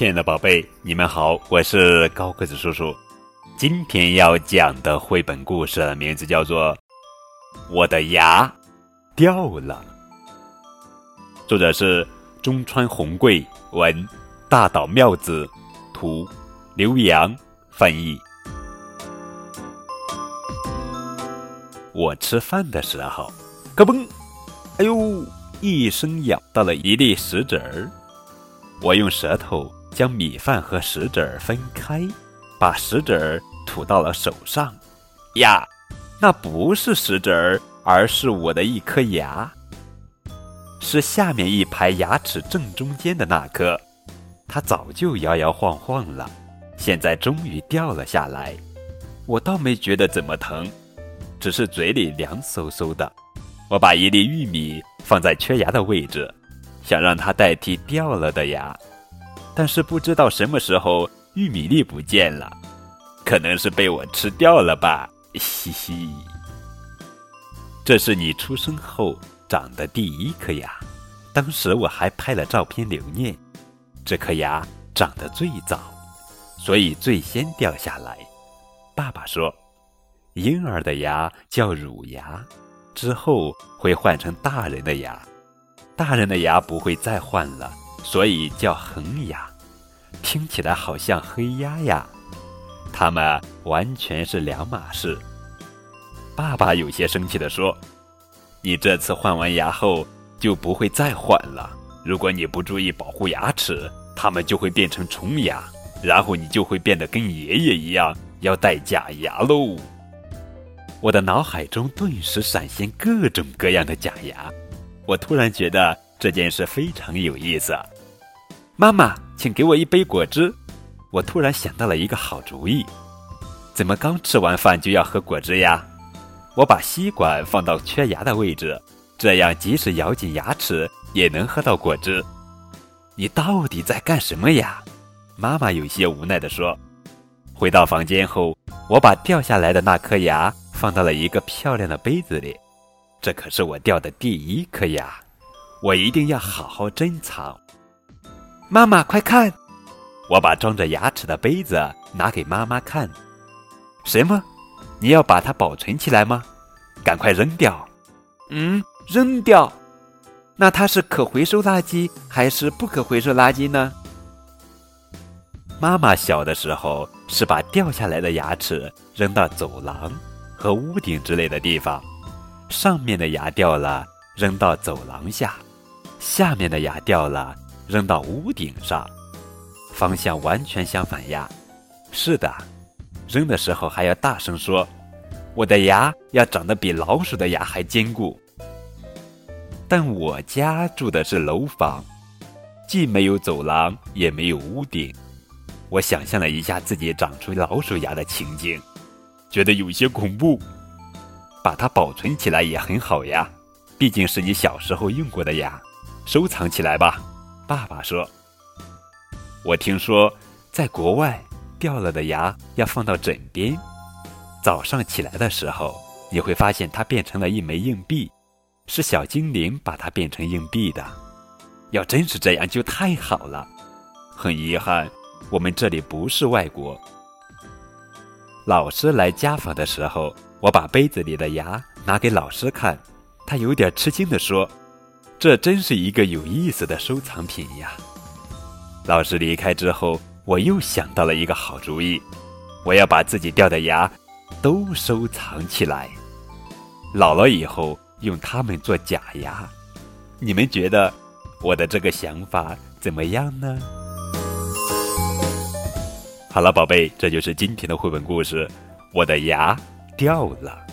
亲爱的宝贝，你们好，我是高个子叔叔。今天要讲的绘本故事名字叫做《我的牙掉了》，作者是中川红贵，文大岛妙子，图刘洋翻译。我吃饭的时候，咯嘣，哎呦，一声咬到了一粒石子儿。我用舌头将米饭和石子儿分开，把石子儿吐到了手上。呀，那不是石子儿，而是我的一颗牙，是下面一排牙齿正中间的那颗。它早就摇摇晃晃了，现在终于掉了下来。我倒没觉得怎么疼，只是嘴里凉飕飕的。我把一粒玉米放在缺牙的位置。想让它代替掉了的牙，但是不知道什么时候玉米粒不见了，可能是被我吃掉了吧，嘻嘻。这是你出生后长的第一颗牙，当时我还拍了照片留念。这颗牙长得最早，所以最先掉下来。爸爸说，婴儿的牙叫乳牙，之后会换成大人的牙。大人的牙不会再换了，所以叫恒牙，听起来好像黑鸭呀。它们完全是两码事。爸爸有些生气地说：“你这次换完牙后就不会再换了。如果你不注意保护牙齿，它们就会变成虫牙，然后你就会变得跟爷爷一样要戴假牙喽。”我的脑海中顿时闪现各种各样的假牙。我突然觉得这件事非常有意思。妈妈，请给我一杯果汁。我突然想到了一个好主意。怎么刚吃完饭就要喝果汁呀？我把吸管放到缺牙的位置，这样即使咬紧牙齿也能喝到果汁。你到底在干什么呀？妈妈有些无奈地说。回到房间后，我把掉下来的那颗牙放到了一个漂亮的杯子里。这可是我掉的第一颗牙，我一定要好好珍藏。妈妈，快看！我把装着牙齿的杯子拿给妈妈看。什么？你要把它保存起来吗？赶快扔掉！嗯，扔掉？那它是可回收垃圾还是不可回收垃圾呢？妈妈小的时候是把掉下来的牙齿扔到走廊和屋顶之类的地方。上面的牙掉了，扔到走廊下；下面的牙掉了，扔到屋顶上。方向完全相反呀！是的，扔的时候还要大声说：“我的牙要长得比老鼠的牙还坚固。”但我家住的是楼房，既没有走廊，也没有屋顶。我想象了一下自己长出老鼠牙的情景，觉得有些恐怖。把它保存起来也很好呀，毕竟是你小时候用过的牙，收藏起来吧。爸爸说：“我听说在国外掉了的牙要放到枕边，早上起来的时候你会发现它变成了一枚硬币，是小精灵把它变成硬币的。要真是这样就太好了。很遗憾，我们这里不是外国。老师来家访的时候。”我把杯子里的牙拿给老师看，他有点吃惊地说：“这真是一个有意思的收藏品呀。”老师离开之后，我又想到了一个好主意，我要把自己掉的牙都收藏起来，老了以后用它们做假牙。你们觉得我的这个想法怎么样呢？好了，宝贝，这就是今天的绘本故事，《我的牙》。掉了。